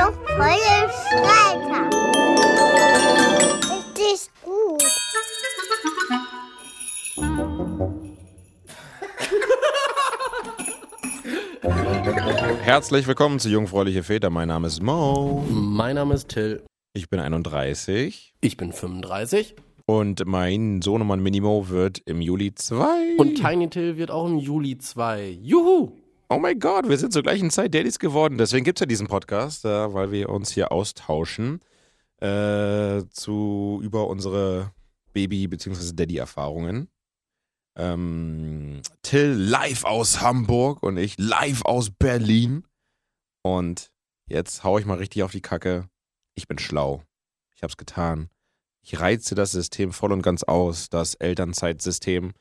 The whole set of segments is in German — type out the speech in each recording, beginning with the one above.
Jungfräulich Freitag. Richtig gut. Herzlich willkommen zu Jungfräuliche Väter. Mein Name ist Mo. Mein Name ist Till. Ich bin 31 Ich bin 35. und mein Sohnemann Minimo wird im Juli 2. Und Tiny Till wird auch im Juli 2. Juhu! Oh mein Gott, wir sind zur gleichen Zeit Daddys geworden. Deswegen gibt es ja diesen Podcast, äh, weil wir uns hier austauschen äh, zu, über unsere Baby- bzw. Daddy-Erfahrungen. Ähm, Till live aus Hamburg und ich live aus Berlin. Und jetzt hau ich mal richtig auf die Kacke. Ich bin schlau. Ich hab's getan. Ich reize das System voll und ganz aus, das Elternzeitsystem.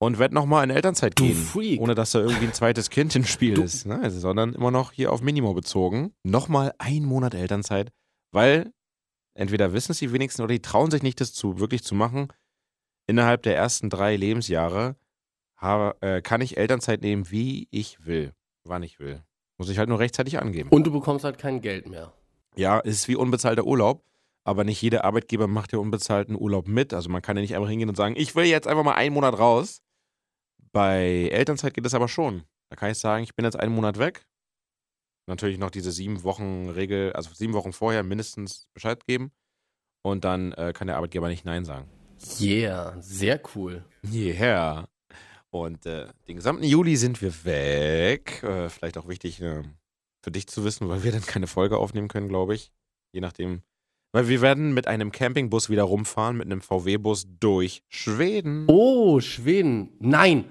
Und werd nochmal in Elternzeit Du gehen. Freak. Ohne dass da irgendwie ein zweites Kind im Spiel Du- ist. Ne? Sondern immer noch hier auf Minimo bezogen. Nochmal ein Monat Elternzeit, weil entweder wissen es die wenigsten oder die trauen sich nicht, das zu, wirklich zu machen. Innerhalb der ersten drei Lebensjahre habe, äh, kann ich Elternzeit nehmen, wie ich will. Wann ich will. Muss ich halt nur rechtzeitig angeben. Und du bekommst halt kein Geld mehr. Ja, es ist wie unbezahlter Urlaub, aber nicht jeder Arbeitgeber macht ja unbezahlten Urlaub mit. Also man kann ja nicht einfach hingehen und sagen, ich will jetzt einfach mal einen Monat raus. Bei Elternzeit geht es aber schon. Da kann ich sagen, ich bin jetzt einen Monat weg. Natürlich noch diese sieben Wochen Regel, also sieben Wochen vorher mindestens Bescheid geben. Und dann äh, kann der Arbeitgeber nicht Nein sagen. Yeah, sehr cool. Yeah. Und äh, den gesamten Juli sind wir weg. Äh, vielleicht auch wichtig äh, für dich zu wissen, weil wir dann keine Folge aufnehmen können, glaube ich. Je nachdem. Weil wir werden mit einem Campingbus wieder rumfahren, mit einem VW-Bus durch Schweden. Oh, Schweden. Nein.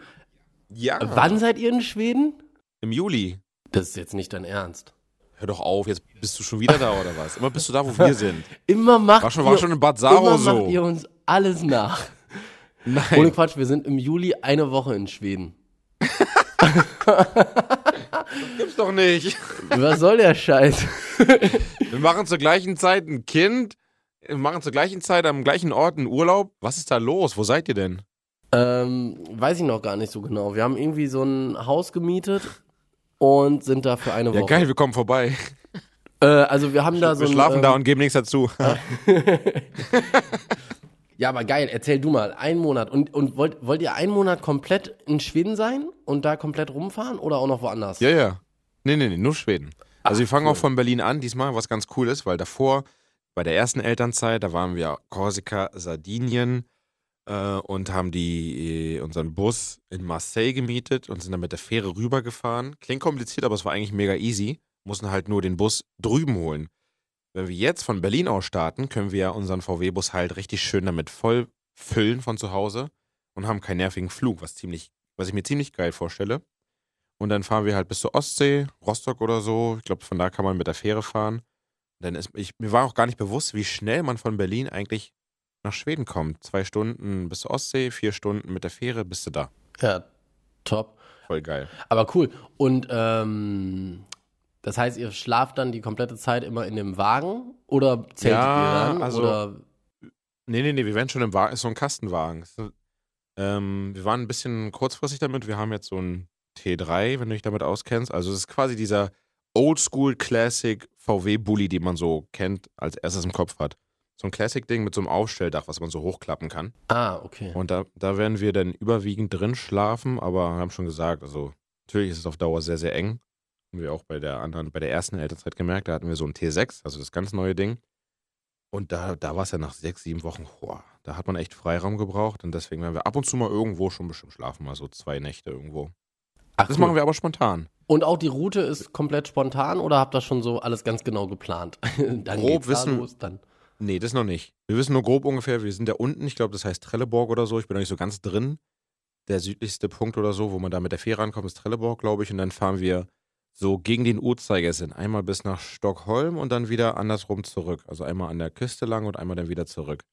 ja. Wann seid ihr in Schweden? Im Juli. Das ist jetzt nicht dein Ernst. Hör doch auf, jetzt bist du schon wieder da oder was? Immer bist du da, wo wir sind. Immer macht War schon, ihr, war schon in Bad Saro immer so. macht ihr uns alles nach. Nein. Ohne Quatsch, wir sind im Juli eine Woche in Schweden. gibt's doch nicht. Was soll der Scheiß? Wir machen zur gleichen Zeit ein Kind. Wir machen zur gleichen Zeit am gleichen Ort einen Urlaub. Was ist da los? Wo seid ihr denn? Ähm, weiß ich noch gar nicht so genau. Wir haben irgendwie so ein Haus gemietet und sind da für eine Ja, Woche. geil, wir kommen vorbei. Äh, also wir haben da so Wir ein, schlafen ähm, da und geben nichts dazu. Ja, aber geil, erzähl du mal, ein Monat. Und, und wollt, wollt ihr einen Monat komplett in Schweden sein und da komplett rumfahren oder auch noch woanders? ja, ja. Nee, nee, nee, nur Schweden. Also Ach, wir fangen cool. auch von Berlin an diesmal, was ganz cool ist, weil davor, bei der ersten Elternzeit, da waren wir Korsika, Sardinien äh, und haben die, äh, unseren Bus in Marseille gemietet und sind dann mit der Fähre rübergefahren. Klingt kompliziert, aber es war eigentlich mega easy. Mussten halt nur den Bus drüben holen. Wenn wir jetzt von Berlin aus starten, können wir unseren VW-Bus halt richtig schön damit voll füllen von zu Hause und haben keinen nervigen Flug, was ziemlich, was ich mir ziemlich geil vorstelle. Und dann fahren wir halt bis zur Ostsee, Rostock oder so. Ich glaube, von da kann man mit der Fähre fahren. Dann ist, ich, mir war auch gar nicht bewusst, wie schnell man von Berlin eigentlich nach Schweden kommt. Zwei Stunden bis zur Ostsee, vier Stunden mit der Fähre bist du da. Ja, top. Voll geil. Aber cool. Und ähm, das heißt, ihr schlaft dann die komplette Zeit immer in dem Wagen oder zeltet Ja, ihr dann? also- oder Nee, nee, nee, wir werden schon im Wagen, ist so ein Kastenwagen. Ähm, wir waren ein bisschen kurzfristig damit. Wir haben jetzt so ein T3, wenn du dich damit auskennst. Also es ist quasi dieser Oldschool Classic VW-Bully, den man so kennt, als erstes im Kopf hat. So ein Classic-Ding mit so einem Aufstelldach, was man so hochklappen kann. Ah, okay. Und da, da werden wir dann überwiegend drin schlafen, aber wir haben schon gesagt, also natürlich ist es auf Dauer sehr, sehr eng. Haben wir auch bei der anderen, bei der ersten Elternzeit gemerkt, da hatten wir so ein T6, also das ganz neue Ding. Und da, da war es ja nach sechs, sieben Wochen, boah, da hat man echt Freiraum gebraucht und deswegen werden wir ab und zu mal irgendwo schon bestimmt schlafen, mal so zwei Nächte irgendwo. Ach, Das cool. machen wir aber spontan. Und auch die Route ist komplett spontan oder habt ihr schon so alles ganz genau geplant? dann Grob geht's da wissen- los, dann. Nee, das noch nicht. Wir wissen nur grob ungefähr, wir sind da unten, ich glaube, das heißt Trelleborg oder so. Ich bin noch nicht so ganz drin. Der südlichste Punkt oder so, wo man da mit der Fähre rankommt, ist Trelleborg, glaube ich. Und dann fahren wir so gegen den Uhrzeigersinn. Einmal bis nach Stockholm und dann wieder andersrum zurück. Also einmal an der Küste lang und einmal dann wieder zurück.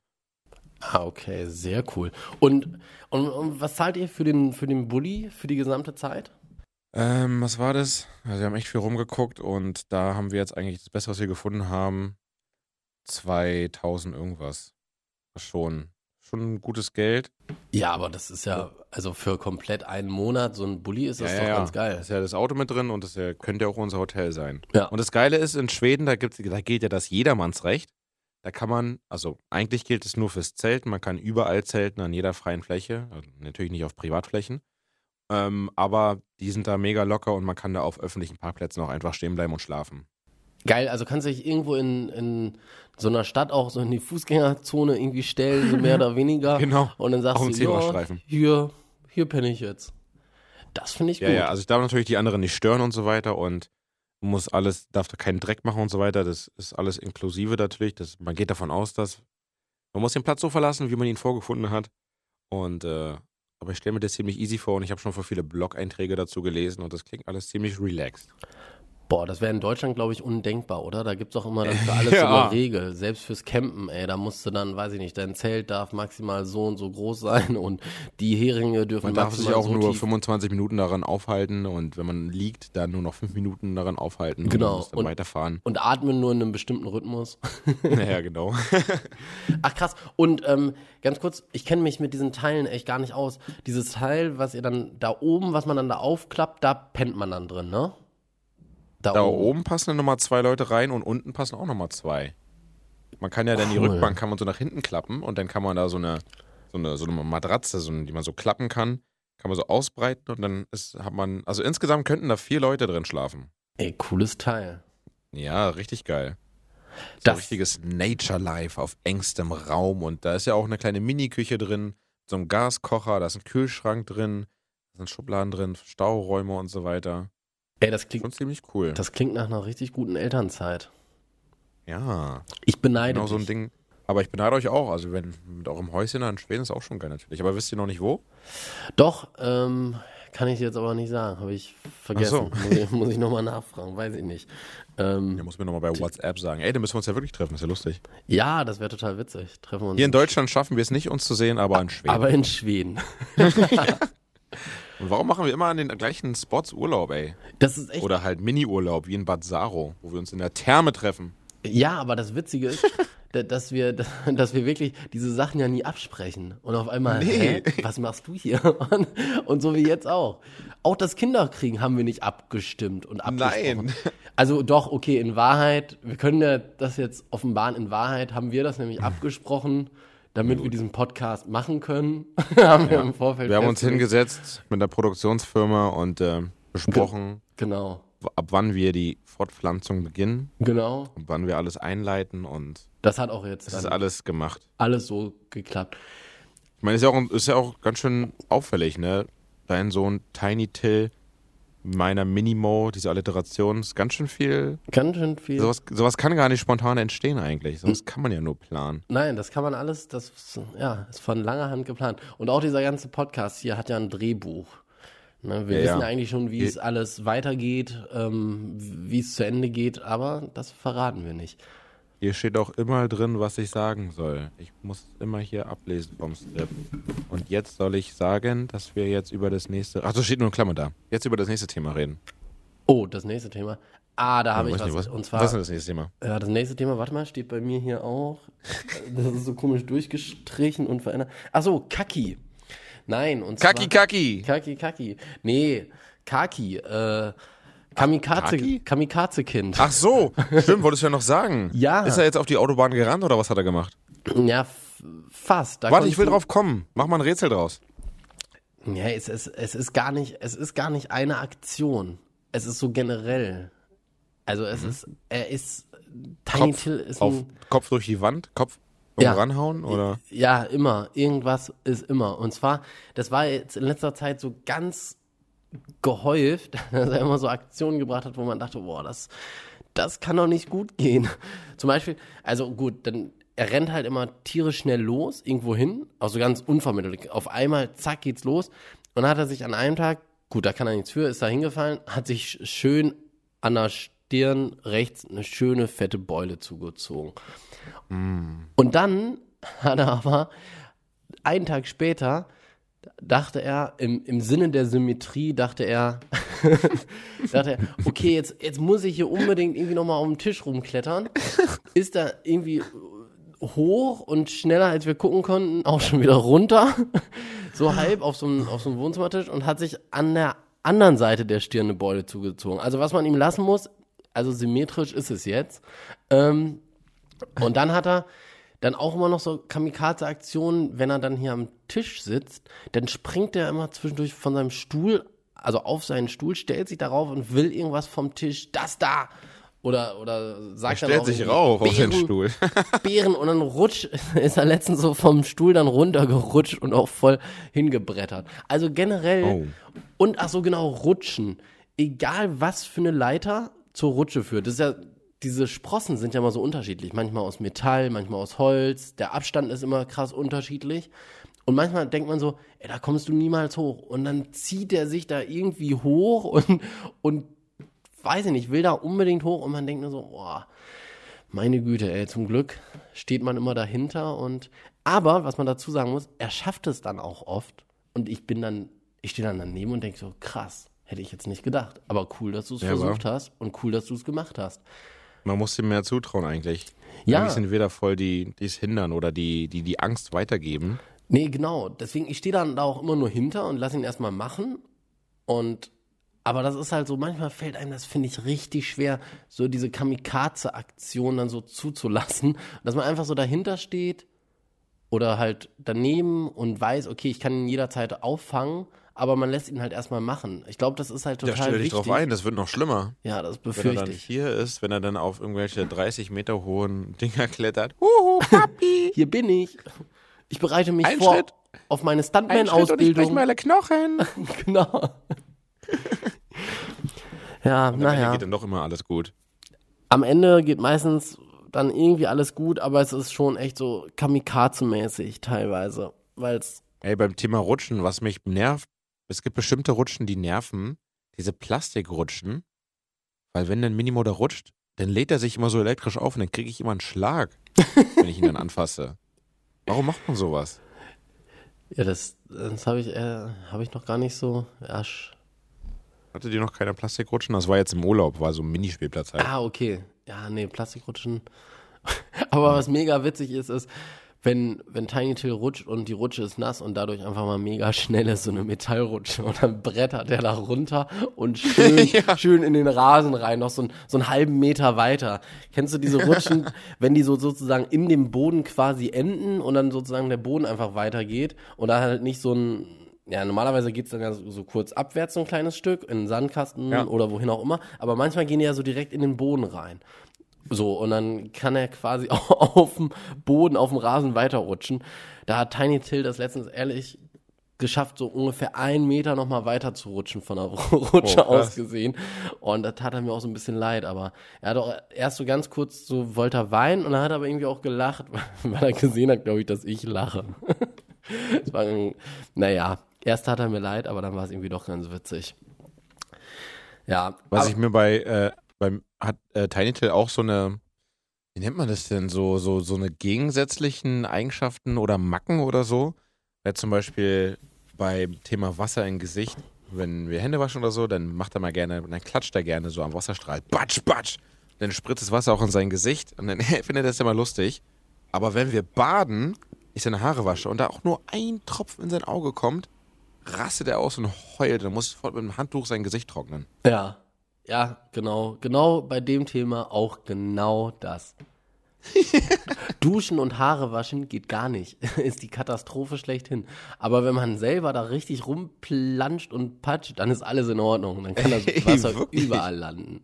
Ah, okay, sehr cool. Und, und, und was zahlt ihr für den, für den Bulli für die gesamte Zeit? Ähm, was war das? Also wir haben echt viel rumgeguckt und da haben wir jetzt eigentlich das Beste, was wir gefunden haben, 2000 irgendwas. Was schon, schon gutes Geld. Ja, aber das ist ja, also für komplett einen Monat so ein Bulli ist das ja, doch ja, ganz Da geil. ist ja das Auto mit drin und das ja, könnte ja auch unser Hotel sein. Ja. Und das Geile ist, in Schweden, da, gibt's, da gilt ja das Jedermannsrecht. Da kann man, also eigentlich gilt es nur fürs Zelten, man kann überall zelten an jeder freien Fläche, also natürlich nicht auf Privatflächen. Ähm, aber die sind da mega locker und man kann da auf öffentlichen Parkplätzen auch einfach stehen bleiben und schlafen. Geil, also kannst du dich irgendwo in, in so einer Stadt auch so in die Fußgängerzone irgendwie stellen, so mehr oder weniger. Genau. Und dann sagst du, ja, hier, hier penne ich jetzt. Das finde ich Ja, gut. ja, also ich darf natürlich die anderen nicht stören und so weiter und muss alles, darf da keinen Dreck machen und so weiter. Das ist alles inklusive natürlich. Das, man geht davon aus, dass man muss den Platz so verlassen, wie man ihn vorgefunden hat. Und äh, aber ich stelle mir das ziemlich easy vor und ich habe schon vor viele Blog-Einträge dazu gelesen und das klingt alles ziemlich relaxed. Boah, das wäre in Deutschland, glaube ich, undenkbar, oder? Da gibt's auch immer dann für alles Ja. eine Regel. Selbst fürs Campen, ey, da musst du dann, weiß ich nicht, dein Zelt darf maximal so und so groß sein und die Heringe dürfen Man darf sich auch so nur tief 25 Minuten daran aufhalten und wenn man liegt, dann nur noch 5 Minuten daran aufhalten Genau. und dann Und- weiterfahren. und atmen nur in einem bestimmten Rhythmus. Naja, genau. Ach krass. Und ähm, ganz kurz, ich kenne mich mit diesen Teilen echt gar nicht aus. Dieses Teil, was ihr dann da oben, was man dann da aufklappt, da pennt man dann drin, ne? Da oben passen dann nochmal zwei Leute rein und unten passen auch nochmal zwei. Man kann ja dann die. Rückbank kann man so nach hinten klappen und dann kann man da so eine, so eine, so eine Matratze, so eine, die man so klappen kann, kann man so ausbreiten und dann ist, hat man, also insgesamt könnten da vier Leute drin schlafen. Ey, cooles Teil. Ja, richtig geil. So Das- richtiges Nature Life auf engstem Raum und da ist ja auch eine kleine Mini-Küche drin, so ein Gaskocher, da ist ein Kühlschrank drin, da sind Schubladen drin, Stauräume und so weiter. Ey, das klingt, Schon ziemlich cool. das klingt nach einer richtig guten Elternzeit. ja. Ich beneide Genau so ein dich. Ding. Aber ich beneide euch auch. Also, wenn mit eurem Häuschen da in Schweden ist auch schon geil natürlich. Aber wisst ihr noch nicht wo? Doch, ähm, kann ich jetzt aber nicht sagen. Habe ich vergessen. Ach so. Muss ich, muss ich nochmal nachfragen, weiß ich nicht. Ähm, Der muss mir nochmal bei WhatsApp sagen. Ey, dann müssen wir uns ja wirklich treffen. Ist ja lustig. ja, das wäre total witzig. Treffen wir uns. Hier in Deutschland schaffen wir es nicht, uns zu sehen, aber in Schweden. aber in Schweden. Und warum machen wir immer an den gleichen Spots Urlaub, ey? Das ist echt. Oder halt Mini-Urlaub, wie in Bad Saro, wo wir uns in der Therme treffen. Ja, aber das Witzige ist, da- dass wir, dass wir wirklich diese Sachen ja nie absprechen. Und auf einmal, Nee. was machst du hier? Und, und so wie jetzt auch. Auch das Kinderkriegen haben wir nicht abgestimmt und abgesprochen. Nein. Also doch, okay, in Wahrheit, wir können ja das jetzt offenbaren, in Wahrheit haben wir das nämlich abgesprochen, damit wir diesen Podcast machen können. haben wir im Vorfeld Wir haben uns hingesetzt mit der Produktionsfirma und äh, besprochen, Genau, w- ab wann wir die Fortpflanzung beginnen genau. und wann wir alles einleiten und Das hat auch jetzt das ist alles gemacht. alles so geklappt. Ich meine, ist ja auch, ist ja auch ganz schön auffällig, ne? Dein Sohn Tiny Till, meiner Minimo, diese Alliteration, ist ganz schön viel. Ganz schön viel. Sowas, sowas kann gar nicht spontan entstehen eigentlich. Sowas kann man ja nur planen. Nein, das kann man alles, das ist, ja, ist von langer Hand geplant. Und auch dieser ganze Podcast hier hat ja ein Drehbuch. Ne, wir Ja, wissen ja. eigentlich schon, wie es alles weitergeht, ähm, wie es zu Ende geht, aber das verraten wir nicht. Hier steht auch immer drin, was ich sagen soll. Ich muss immer hier ablesen vom Skript. Und jetzt soll ich sagen, dass wir jetzt über das nächste. Ach, so steht nur in Klammer da. Jetzt über das nächste Thema reden. Oh, das nächste Thema. Ah, da habe ich was. nicht, was, Und zwar, was ist das nächste Thema? ja, das nächste Thema, warte mal, steht bei mir hier auch. Das ist so komisch durchgestrichen und verändert. Ach so, Kaki. Nein, und zwar. Kaki, Kaki! Kaki, Kaki. Nee, Kaki. Äh, Kamikaze? Kamikaze-Kind. Ach so, stimmt, wolltest du ja noch sagen. Ja. Ist er jetzt auf die Autobahn gerannt oder was hat er gemacht? Ja, fast. Da Warte, ich will drauf kommen. Mach mal ein Rätsel draus. Ja, es ist, es ist gar nicht, es ist gar nicht eine Aktion. Es ist so generell. Also es ist, er ist, Tiny Mhm. Kopf, Till ist auf, ein, Kopf durch die Wand, Kopf Ja. ranhauen oder? ja, immer. Irgendwas ist immer. Und zwar, das war jetzt in letzter Zeit so ganz gehäuft, dass er immer so Aktionen gebracht hat, wo man dachte, boah, das, das kann doch nicht gut gehen. Zum Beispiel, also gut, dann er rennt halt immer tierisch schnell los, irgendwo hin, also ganz unvermittelt. Auf einmal, zack, geht's los. Und dann hat er sich an einem Tag, gut, da kann er nichts für, ist da hingefallen, hat sich schön an der Stirn rechts eine schöne fette Beule zugezogen. Und dann hat er aber einen Tag später dachte er, im, im Sinne der Symmetrie, dachte er, dachte er, okay, jetzt, jetzt muss ich hier unbedingt irgendwie nochmal auf den Tisch rumklettern. Ist da irgendwie hoch und schneller als wir gucken konnten, auch schon wieder runter. so halb auf so einem, auf so Wohnzimmertisch und hat sich an der anderen Seite der Stirn eine Beule zugezogen. Also was man ihm lassen muss, also symmetrisch ist es jetzt. Ähm, und dann hat er dann auch immer noch so Kamikaze-Aktionen, wenn er dann hier am Tisch sitzt, dann springt er immer zwischendurch von seinem Stuhl, also auf seinen Stuhl, stellt sich darauf und will irgendwas vom Tisch, das da. Oder, oder sagt Er dann stellt auch sich rauf auf den Stuhl. Bären und dann rutscht, ist er letztens so vom Stuhl dann runtergerutscht und auch voll hingebrettert. Also generell, Oh. und ach so genau, rutschen. Egal was für eine Leiter zur Rutsche führt. Das ist ja, diese Sprossen sind ja immer so unterschiedlich. Manchmal aus Metall, manchmal aus Holz. Der Abstand ist immer krass unterschiedlich. Und manchmal denkt man so, ey, da kommst du niemals hoch. Und dann zieht er sich da irgendwie hoch und, und weiß ich nicht, will da unbedingt hoch und man denkt nur so, boah, meine Güte, ey, zum Glück steht man immer dahinter und, aber, was man dazu sagen muss, er schafft es dann auch oft und ich bin dann, ich stehe dann daneben und denke so, krass, hätte ich jetzt nicht gedacht, aber cool, dass du es Ja, versucht hast und cool, dass du es gemacht hast. Man muss ihm mehr zutrauen eigentlich. Ja. Eigentlich sind wir da voll, die es hindern oder die, die die Angst weitergeben. Nee, genau. Deswegen, ich stehe dann da auch immer nur hinter und lass ihn erstmal machen. Und aber das ist halt so, manchmal fällt einem das, finde ich, richtig schwer, so diese Kamikaze-Aktion dann so zuzulassen. Dass man einfach so dahinter steht oder halt daneben und weiß, okay, ich kann ihn jederzeit auffangen, aber man lässt ihn halt erstmal machen. Ich glaube, das ist halt total stell dich wichtig. drauf ein, das wird noch schlimmer. Ja, das Wenn er befürchte dann ich. hier ist, wenn er dann auf irgendwelche 30 Meter hohen Dinger klettert. Huhu, Papi! Hier bin ich. Ich bereite mich Ein vor Schritt. auf meine und ich Stuntman-Ausbildung. meine Knochen. Genau. ja, naja. geht dann doch immer alles gut. Am Ende geht meistens dann irgendwie alles gut, aber es ist schon echt so Kamikaze-mäßig teilweise. Weil es, Ey, beim Thema Rutschen, was mich nervt, es gibt bestimmte Rutschen, die nerven. Diese Plastikrutschen. Weil wenn dann Minimo da rutscht, dann lädt er sich immer so elektrisch auf und dann kriege ich immer einen Schlag, wenn ich ihn dann anfasse. Warum macht man sowas? ja, das, das habe ich, äh, habe ich noch gar nicht so. Ja, sch- Hattet ihr noch keine Plastikrutschen? Das war jetzt im Urlaub, war so ein Minispielplatz halt. ah, okay. Ja, nee, Plastikrutschen. aber was mega witzig ist, ist, wenn, wenn Tiny Till rutscht und die Rutsche ist nass und dadurch einfach mal mega schnell ist, so eine Metallrutsche und dann brettert der da runter und schön, schön in den Rasen rein, noch so, ein, so einen halben Meter weiter. Kennst du diese Rutschen, wenn die so sozusagen in dem Boden quasi enden und dann sozusagen der Boden einfach weitergeht und da halt nicht so ein, ja, normalerweise geht's dann ja so, so kurz abwärts so ein kleines Stück, in den Sandkasten Ja. oder wohin auch immer, aber manchmal gehen die ja so direkt in den Boden rein. So, und dann kann er quasi auf dem Boden, auf dem Rasen weiterrutschen. Da hat Tiny Till das letztens ehrlich geschafft, so ungefähr einen Meter nochmal weiter zu rutschen von der Rutsche Oh, aus gesehen. Und da tat er mir auch so ein bisschen leid, aber er hat auch erst so ganz kurz so, wollte er weinen und dann hat er aber irgendwie auch gelacht, weil er gesehen hat, glaube ich, dass ich lache. das war, naja, erst tat er mir leid, aber dann war es irgendwie doch ganz witzig. Ja, Was ich mir bei, äh, beim, hat äh, Tiny Till auch so eine, wie nennt man das denn, so, so, so eine gegensätzlichen Eigenschaften oder Macken oder so? Weil zum Beispiel beim Thema Wasser im Gesicht, wenn wir Hände waschen oder so, dann macht er mal gerne, dann klatscht er gerne so am Wasserstrahl. Batsch, batsch! Dann spritzt das Wasser auch in sein Gesicht und dann findet er das immer lustig. Aber wenn wir baden, ich seine Haare wasche und da auch nur ein Tropfen in sein Auge kommt, rastet er aus und heult. Dann muss sofort mit dem Handtuch sein Gesicht trocknen. Ja, ja, genau. Genau bei dem Thema auch genau das. Duschen und Haare waschen geht gar nicht. Ist die Katastrophe schlechthin. Aber wenn man selber da richtig rumplanscht und patscht, dann ist alles in Ordnung. Dann kann das Ey, Wasser wirklich? überall landen.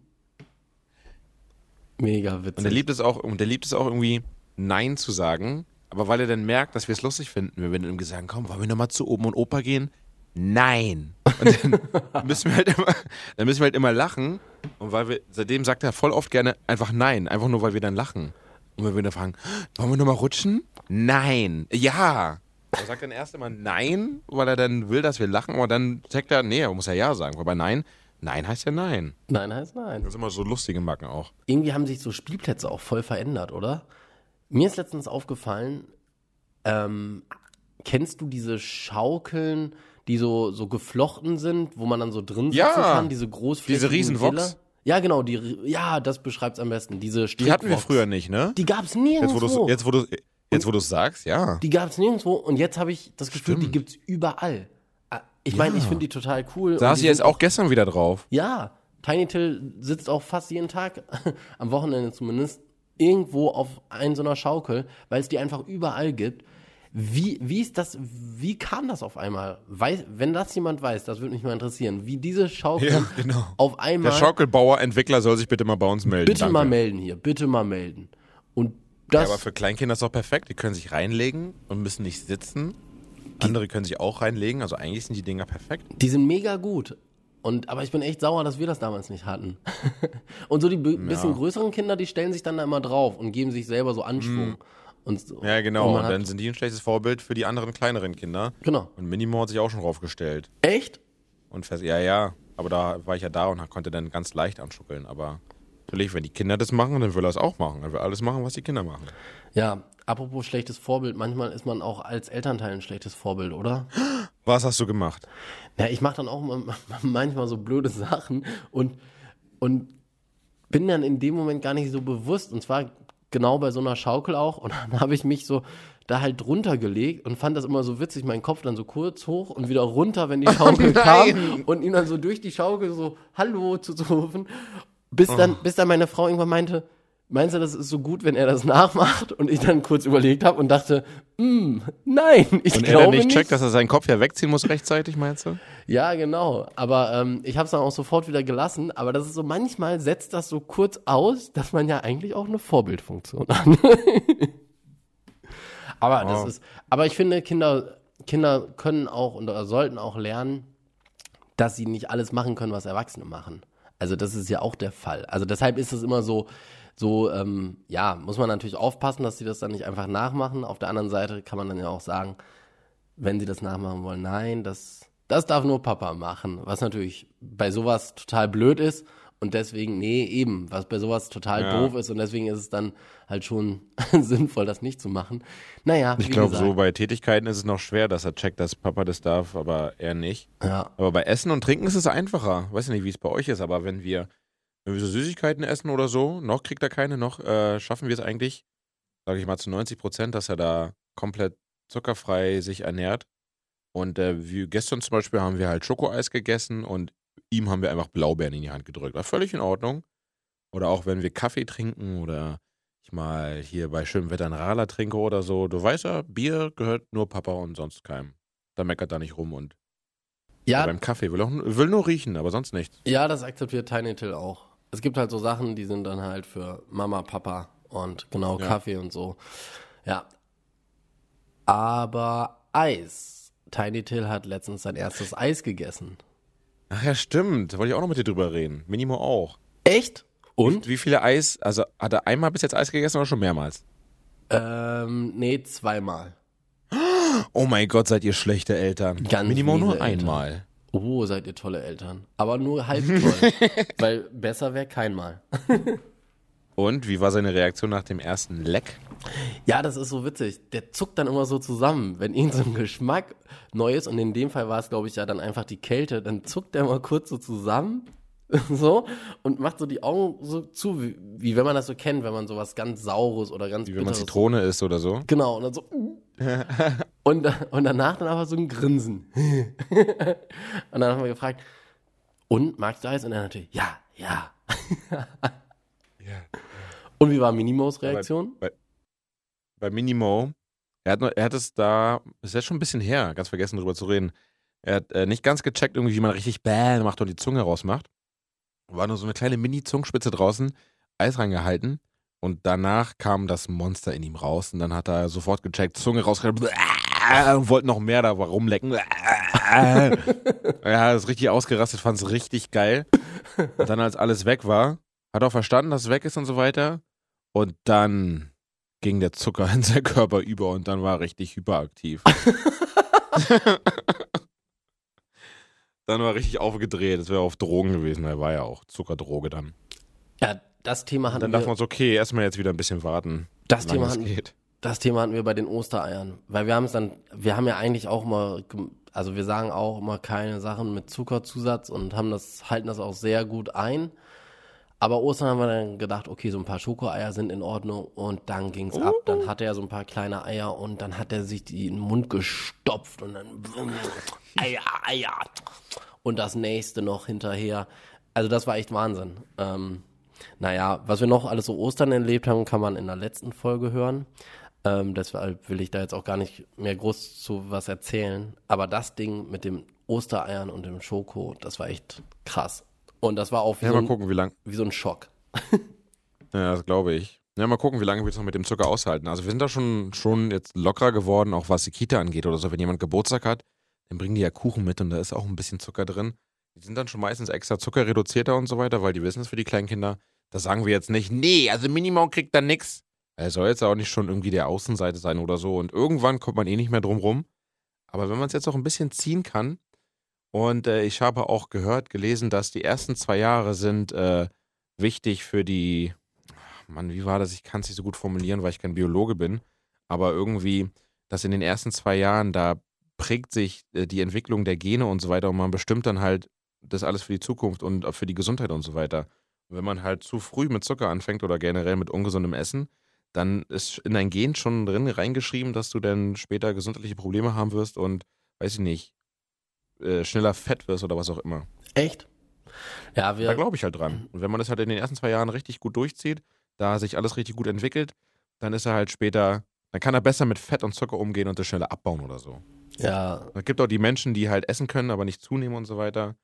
Mega Und er witzig. liebt es auch, und der liebt es auch irgendwie, Nein zu sagen. Aber weil er dann merkt, dass wir es lustig finden, wenn wir dann ihm sagen, komm, wollen wir nochmal zu Oben und Opa gehen? Nein. Und dann müssen wir halt immer, dann müssen wir halt immer lachen. Und weil wir, seitdem sagt er voll oft gerne einfach Nein. Einfach nur, weil wir dann lachen. Und wenn wir dann fragen, wollen wir nochmal rutschen? Nein. Ja. Er sagt dann erst immer Nein, weil er dann will, dass wir lachen, aber dann checkt er, nee, er muss ja Ja sagen. Aber Nein, Nein heißt ja Nein. Nein heißt nein. Das sind immer so lustige Macken auch. Irgendwie haben sich so Spielplätze auch voll verändert, oder? Mir ist letztens aufgefallen, ähm, kennst du diese Schaukeln, die so, so geflochten sind, wo man dann so drin sitzen Ja. kann, diese großflächigen Diese? Villa? Ja, genau, die, ja, das beschreibt's am besten. Diese Die hatten wir früher nicht, ne? Die gab's Jetzt, wo nirgendwo. du jetzt, wo du jetzt, wo du sagst, ja. Die gab's nirgendwo und jetzt habe ich das Gefühl, die Stimmt. gibt's überall. Ah, Ich meine, ich finde die total cool. Saß die sie jetzt auch gestern wieder drauf. Ja, Tiny Till sitzt auch fast jeden Tag, am Wochenende zumindest, irgendwo auf ein so einer Schaukel, weil es die einfach überall gibt. Wie, wie ist das, wie kam das auf einmal? Weiß, wenn das jemand weiß, das würde mich mal interessieren, wie diese Schaukel Ja, genau. auf einmal, Der Schaukelbauer, Entwickler soll sich bitte mal bei uns melden. bitte Danke. mal melden hier, bitte mal melden. Und Ja, das, aber für Kleinkinder ist doch perfekt. Die können sich reinlegen und müssen nicht sitzen. Andere können sich auch reinlegen. Also eigentlich sind die Dinger perfekt. die sind mega gut. Und, aber ich bin echt sauer, dass wir das damals nicht hatten. und so die bi- bisschen größeren Kinder, die stellen sich dann da immer drauf und geben sich selber so Anschwung. Und so. Ja, genau. Und Und, dann hat, sind die ein schlechtes Vorbild für die anderen kleineren Kinder. genau. Und Minimo hat sich auch schon draufgestellt. Echt? Und fest, ja, ja. Aber da war ich ja da und konnte dann ganz leicht anschuckeln. Aber natürlich, wenn die Kinder das machen, dann will er es auch machen. Er will alles machen, was die Kinder machen. Ja, apropos schlechtes Vorbild, manchmal ist man auch als Elternteil ein schlechtes Vorbild, oder? Was hast du gemacht? Ja, ich mache dann auch mal- manchmal so blöde Sachen und, und bin dann in dem Moment gar nicht so bewusst. Und zwar genau bei so einer Schaukel auch. Und dann habe ich mich so da halt drunter gelegt und fand das immer so witzig, meinen Kopf dann so kurz hoch und wieder runter, wenn die Schaukel kam und ihn dann so durch die Schaukel so Hallo zu rufen, bis dann, bis dann meine Frau irgendwann meinte, meinst du, das ist so gut, wenn er das nachmacht? Und ich dann kurz überlegt habe und dachte, "Mm, nein, ich Und er glaube dann nicht nicht. checkt, dass er seinen Kopf ja wegziehen muss rechtzeitig, meinst du? Ja, genau. Aber ähm, ich habe es dann auch sofort wieder gelassen. Aber das ist so, manchmal setzt das so kurz aus, dass man ja eigentlich auch eine Vorbildfunktion hat. aber das Wow. ist, aber ich finde, Kinder, Kinder können auch oder sollten auch lernen, dass sie nicht alles machen können, was Erwachsene machen. Also das ist ja auch der Fall. Also deshalb ist es immer so, so, ähm, ja, muss man natürlich aufpassen, dass sie das dann nicht einfach nachmachen. Auf der anderen Seite kann man dann ja auch sagen, wenn sie das nachmachen wollen, nein, das, das darf nur Papa machen. Was natürlich bei sowas total blöd ist. Und deswegen, nee, eben, was bei sowas total Ja. doof ist. Und deswegen ist es dann halt schon sinnvoll, das nicht zu machen. Naja, Ich glaube, so bei Tätigkeiten ist es noch schwer, dass er checkt, dass Papa das darf, aber er nicht. Ja, Aber bei Essen und Trinken ist es einfacher. Weiß ja nicht, wie es bei euch ist, aber wenn wir, wenn wir so Süßigkeiten essen oder so, noch kriegt er keine, noch äh, schaffen wir es eigentlich, sage ich mal, zu 90 Prozent, dass er da komplett zuckerfrei sich ernährt. Und äh, wie gestern zum Beispiel haben wir halt Schokoeis gegessen und ihm haben wir einfach Blaubeeren in die Hand gedrückt. War völlig in Ordnung. Oder auch wenn wir Kaffee trinken oder ich mal hier bei schönem Wetter einen Radler trinke oder so. Du weißt ja, Bier gehört nur Papa und sonst keinem. Da meckert er nicht rum und ja, beim Kaffee will, auch, will nur riechen, aber sonst nichts. Ja, das akzeptiert Tiny Till auch. Es gibt halt so Sachen, die sind dann halt für Mama, Papa und genau Ja. Kaffee und so. Ja. Aber Eis. Tiny Till hat letztens sein erstes Eis gegessen. Ach ja, stimmt. Wollte ich auch noch mit dir drüber reden. Minimo auch. Echt? Und? Wie viele Eis, also hat er einmal bis jetzt Eis gegessen oder schon mehrmals? Ähm, nee, zweimal. Oh mein Gott, seid ihr schlechte Eltern. Ganz Minimo nur Eltern. einmal. Oh, seid ihr tolle Eltern. Aber nur halb toll. weil besser wäre kein Mal. Und wie war seine Reaktion nach dem ersten Leck? Ja, das ist so witzig. Der zuckt dann immer so zusammen, wenn irgend so ein Geschmack neu ist. Und in dem Fall war es, glaube ich, ja dann einfach die Kälte. Dann zuckt er mal kurz so zusammen. So, und macht so die Augen so zu, wie, wie wenn man das so kennt, wenn man sowas ganz Saures oder ganz Wie wenn man Zitrone isst oder so? Genau, und dann so. und, und danach dann aber so ein Grinsen. und dann haben wir gefragt, und magst du Eis? Und er natürlich, ja, ja. Und wie war Minimos Reaktion? Bei, bei Minimo, er hat, noch, er hat es da, ist jetzt schon ein bisschen her, ganz vergessen drüber zu reden. Er hat äh, nicht ganz gecheckt, irgendwie, wie man richtig bäh macht und die Zunge rausmacht. War nur so eine kleine Mini-Zungenspitze draußen, Eis reingehalten und danach kam das Monster in ihm raus und dann hat er sofort gecheckt, Zunge rausgehalten und wollte noch mehr da rumlecken. ja, ist richtig ausgerastet, fand es richtig geil. Und dann, als alles weg war, hat er auch verstanden, dass es weg ist und so weiter. Und dann ging der Zucker in seinen Körper über und dann war er richtig hyperaktiv. dann war er richtig aufgedreht. Das wäre auf Drogen gewesen. Er war ja auch Zuckerdroge dann. Ja, das Thema hatten Dann wir. dachten wir uns, okay, erstmal jetzt wieder ein bisschen warten. Das Thema es hatten- geht. Das Thema hatten wir bei den Ostereiern, weil wir haben es dann, wir haben ja eigentlich auch mal, also wir sagen auch immer keine Sachen mit Zuckerzusatz und haben das, halten das auch sehr gut ein. Aber Ostern haben wir dann gedacht, okay, so ein paar Schokoeier sind in Ordnung und dann ging's ab. Dann hatte er so ein paar kleine Eier und dann hat er sich die in den Mund gestopft und dann Eier, Eier. Und das nächste noch hinterher. Also das war echt Wahnsinn. Ähm, naja, was wir noch alles so Ostern erlebt haben, kann man in der letzten Folge hören. Ähm, deshalb will ich da jetzt auch gar nicht mehr groß zu was erzählen. Aber das Ding mit dem Ostereiern und dem Schoko, das war echt krass. Und das war auch wie, Ja, so, mal ein, gucken, wie lang. wie so ein Schock. Ja, das glaube ich. Ja, mal gucken, wie lange wir es noch mit dem Zucker aushalten. Also wir sind da schon, schon jetzt lockerer geworden, auch was die Kita angeht oder so. Wenn jemand Geburtstag hat, dann bringen die ja Kuchen mit und da ist auch ein bisschen Zucker drin. Die sind dann schon meistens extra zuckerreduzierter und so weiter, weil die wissen es für die kleinen Kinder. Da sagen wir jetzt nicht, nee, also Minimum kriegt da nix. Er soll jetzt auch nicht schon irgendwie der Außenseite sein oder so. Und irgendwann kommt man eh nicht mehr drum rum. Aber wenn man es jetzt auch ein bisschen ziehen kann, und äh, ich habe auch gehört, gelesen, dass die ersten zwei Jahre sind äh, wichtig für die, Mann, wie war das? Ich kann es nicht so gut formulieren, weil ich kein Biologe bin. Aber irgendwie, dass in den ersten zwei Jahren, da prägt sich äh, die Entwicklung der Gene und so weiter und man bestimmt dann halt das alles für die Zukunft und für die Gesundheit und so weiter. Und wenn man halt zu früh mit Zucker anfängt oder generell mit ungesundem Essen, dann ist in dein Gen schon drin reingeschrieben, dass du dann später gesundheitliche Probleme haben wirst und, weiß ich nicht, äh, schneller fett wirst oder was auch immer. Echt? Ja, Da wir, glaube ich halt dran. Und wenn man das halt in den ersten zwei Jahren richtig gut durchzieht, da sich alles richtig gut entwickelt, dann ist er halt später, dann kann er besser mit Fett und Zucker umgehen und das schneller abbauen oder so. ja, Es gibt auch die Menschen, die halt essen können, aber nicht zunehmen und so weiter.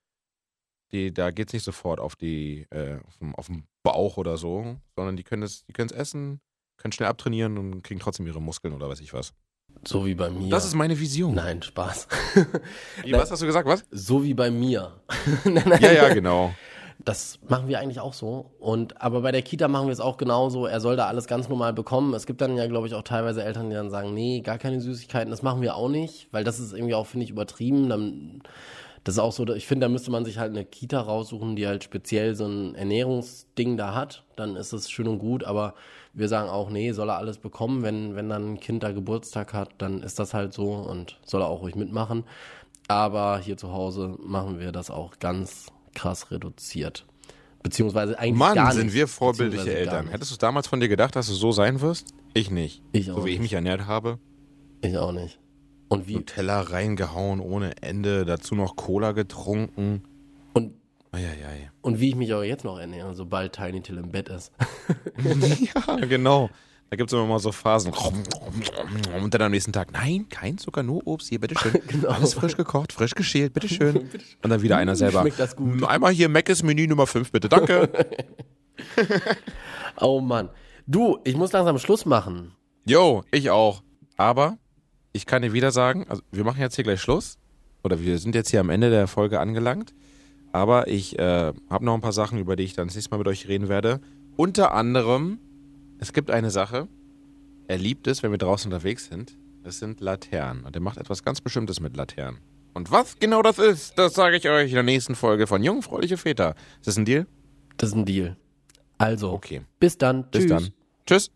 Die, da geht es nicht sofort auf, die, äh, auf, den, auf den Bauch oder so, sondern die können es die können's essen, können schnell abtrainieren und kriegen trotzdem ihre Muskeln oder weiß ich was. So wie bei mir. Das ist meine Vision. Nein, Spaß. Wie, was hast du gesagt? Was? so wie bei mir. nein, nein. Ja, ja, genau. Das machen wir eigentlich auch so. Und aber bei der Kita machen wir es auch genauso. Er soll da alles ganz normal bekommen. Es gibt dann ja, glaube ich, auch teilweise Eltern, die dann sagen, nee, gar keine Süßigkeiten. Das machen wir auch nicht, weil das ist irgendwie auch finde ich übertrieben. Dann das ist auch so, ich finde, da müsste man sich halt eine Kita raussuchen, die halt speziell so ein Ernährungsding da hat. Dann ist es schön und gut, aber wir sagen auch, nee, soll er alles bekommen. Wenn, wenn dann ein Kind da Geburtstag hat, dann ist das halt so und soll er auch ruhig mitmachen. Aber hier zu Hause machen wir das auch ganz krass reduziert. Beziehungsweise eigentlich gar Mann, nicht. sind wir vorbildliche gar Eltern. Hättest du damals von dir gedacht, dass du so sein wirst? Ich nicht. Ich auch so wie ich nicht. mich ernährt habe. Ich auch nicht. Und wie, Nutella reingehauen ohne Ende, dazu noch Cola getrunken. und, Eieiei. und wie ich mich auch jetzt noch ernähre, sobald Tiny Till im Bett ist. ja, genau. Da gibt es immer mal so Phasen. Und dann am nächsten Tag, nein, kein Zucker, nur Obst, hier, bitteschön. Genau. Alles frisch gekocht, frisch geschält, bitteschön. Und dann wieder einer selber. Schmeckt das gut? Einmal hier Meckes Menü Nummer 5, bitte, danke. Oh Mann. Du, ich muss langsam Schluss machen. Jo, ich auch. Aber ich kann dir wieder sagen, also wir machen jetzt hier gleich Schluss. Oder wir sind jetzt hier am Ende der Folge angelangt. Aber ich äh, habe noch ein paar Sachen, über die ich dann das nächste Mal mit euch reden werde. Unter anderem, es gibt eine Sache. Er liebt es, wenn wir draußen unterwegs sind. Das sind Laternen. Und er macht etwas ganz Bestimmtes mit Laternen. Und was genau das ist, das sage ich euch in der nächsten Folge von Jungfräuliche Väter. Ist das ein Deal? Das ist ein Deal. Also, Okay. bis dann. Bis Tschüss. dann. Tschüss.